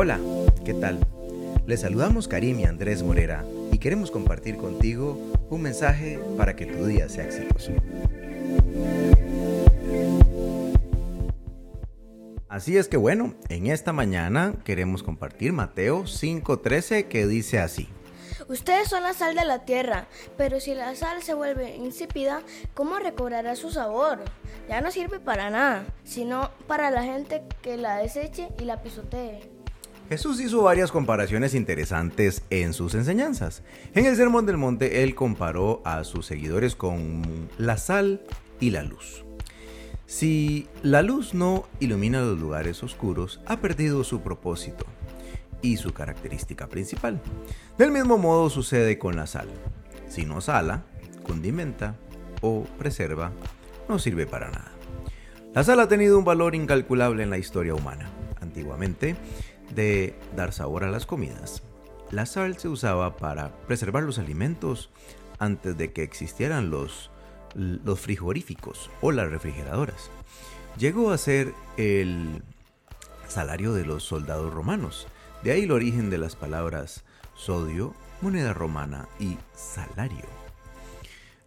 Hola, ¿qué tal? Les saludamos Karim y Andrés Morera y queremos compartir contigo un mensaje para que tu día sea exitoso. Así es que bueno, en esta mañana queremos compartir Mateo 5:13 que dice así. Ustedes son la sal de la tierra, pero si la sal se vuelve insípida, ¿cómo recobrará su sabor? Ya no sirve para nada, sino para la gente que la deseche y la pisotee. Jesús hizo varias comparaciones interesantes en sus enseñanzas. En el Sermón del Monte, él comparó a sus seguidores con la sal y la luz. Si la luz no ilumina los lugares oscuros, ha perdido su propósito y su característica principal. Del mismo modo sucede con la sal. Si no sala, condimenta o preserva, no sirve para nada. La sal ha tenido un valor incalculable en la historia humana. Antiguamente, de dar sabor a las comidas. La sal se usaba para preservar los alimentos antes de que existieran los, frigoríficos o las refrigeradoras. Llegó a ser el salario de los soldados romanos. De ahí el origen de las palabras sodio, moneda romana y salario.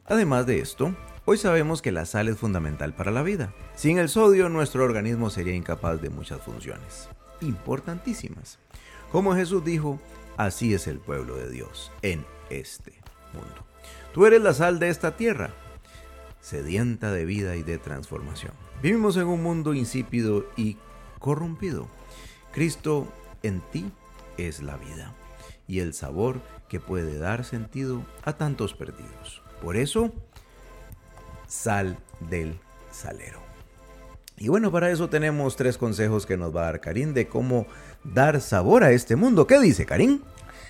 Además de esto, hoy sabemos que la sal es fundamental para la vida. Sin el sodio, nuestro organismo sería incapaz de muchas funciones importantísimas. Como Jesús dijo, así es el pueblo de Dios en este mundo. Tú eres la sal de esta tierra, sedienta de vida y de transformación. Vivimos en un mundo insípido y corrompido. Cristo en ti es la vida y el sabor que puede dar sentido a tantos perdidos. Por eso, sal del salero. Y bueno, para eso tenemos tres consejos que nos va a dar Karim de cómo dar sabor a este mundo. ¿Qué dice Karim?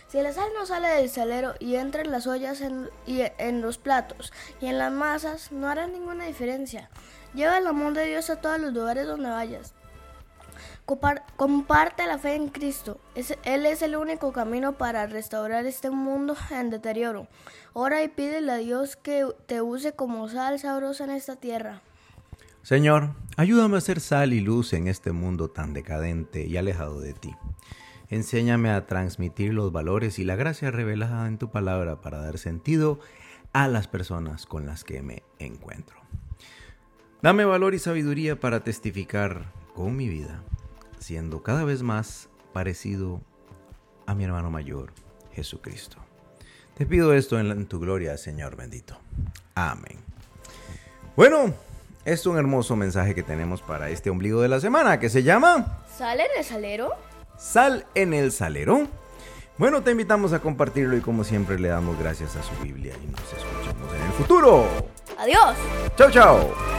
Si la sal no sale del salero y entra en las ollas y en los platos y en las masas, no hará ninguna diferencia. Lleva el amor de Dios a todos los lugares donde vayas. Comparte la fe en Cristo. él es el único camino para restaurar este mundo en deterioro. Ora y pídele a Dios que te use como sal sabrosa en esta tierra. Señor, ayúdame a ser sal y luz en este mundo tan decadente y alejado de ti. Enséñame a transmitir los valores y la gracia revelada en tu palabra para dar sentido a las personas con las que me encuentro. Dame valor y sabiduría para testificar con mi vida, siendo cada vez más parecido a mi hermano mayor, Jesucristo. Te pido esto en, tu gloria, Señor bendito. Amén. Bueno, es un hermoso mensaje que tenemos para este ombligo de la semana que se llama ¿Sal en el salero? Sal en el salero. Bueno, te invitamos a compartirlo y como siempre le damos gracias a su Biblia y nos escuchamos en el futuro. Adiós. Chao, chao.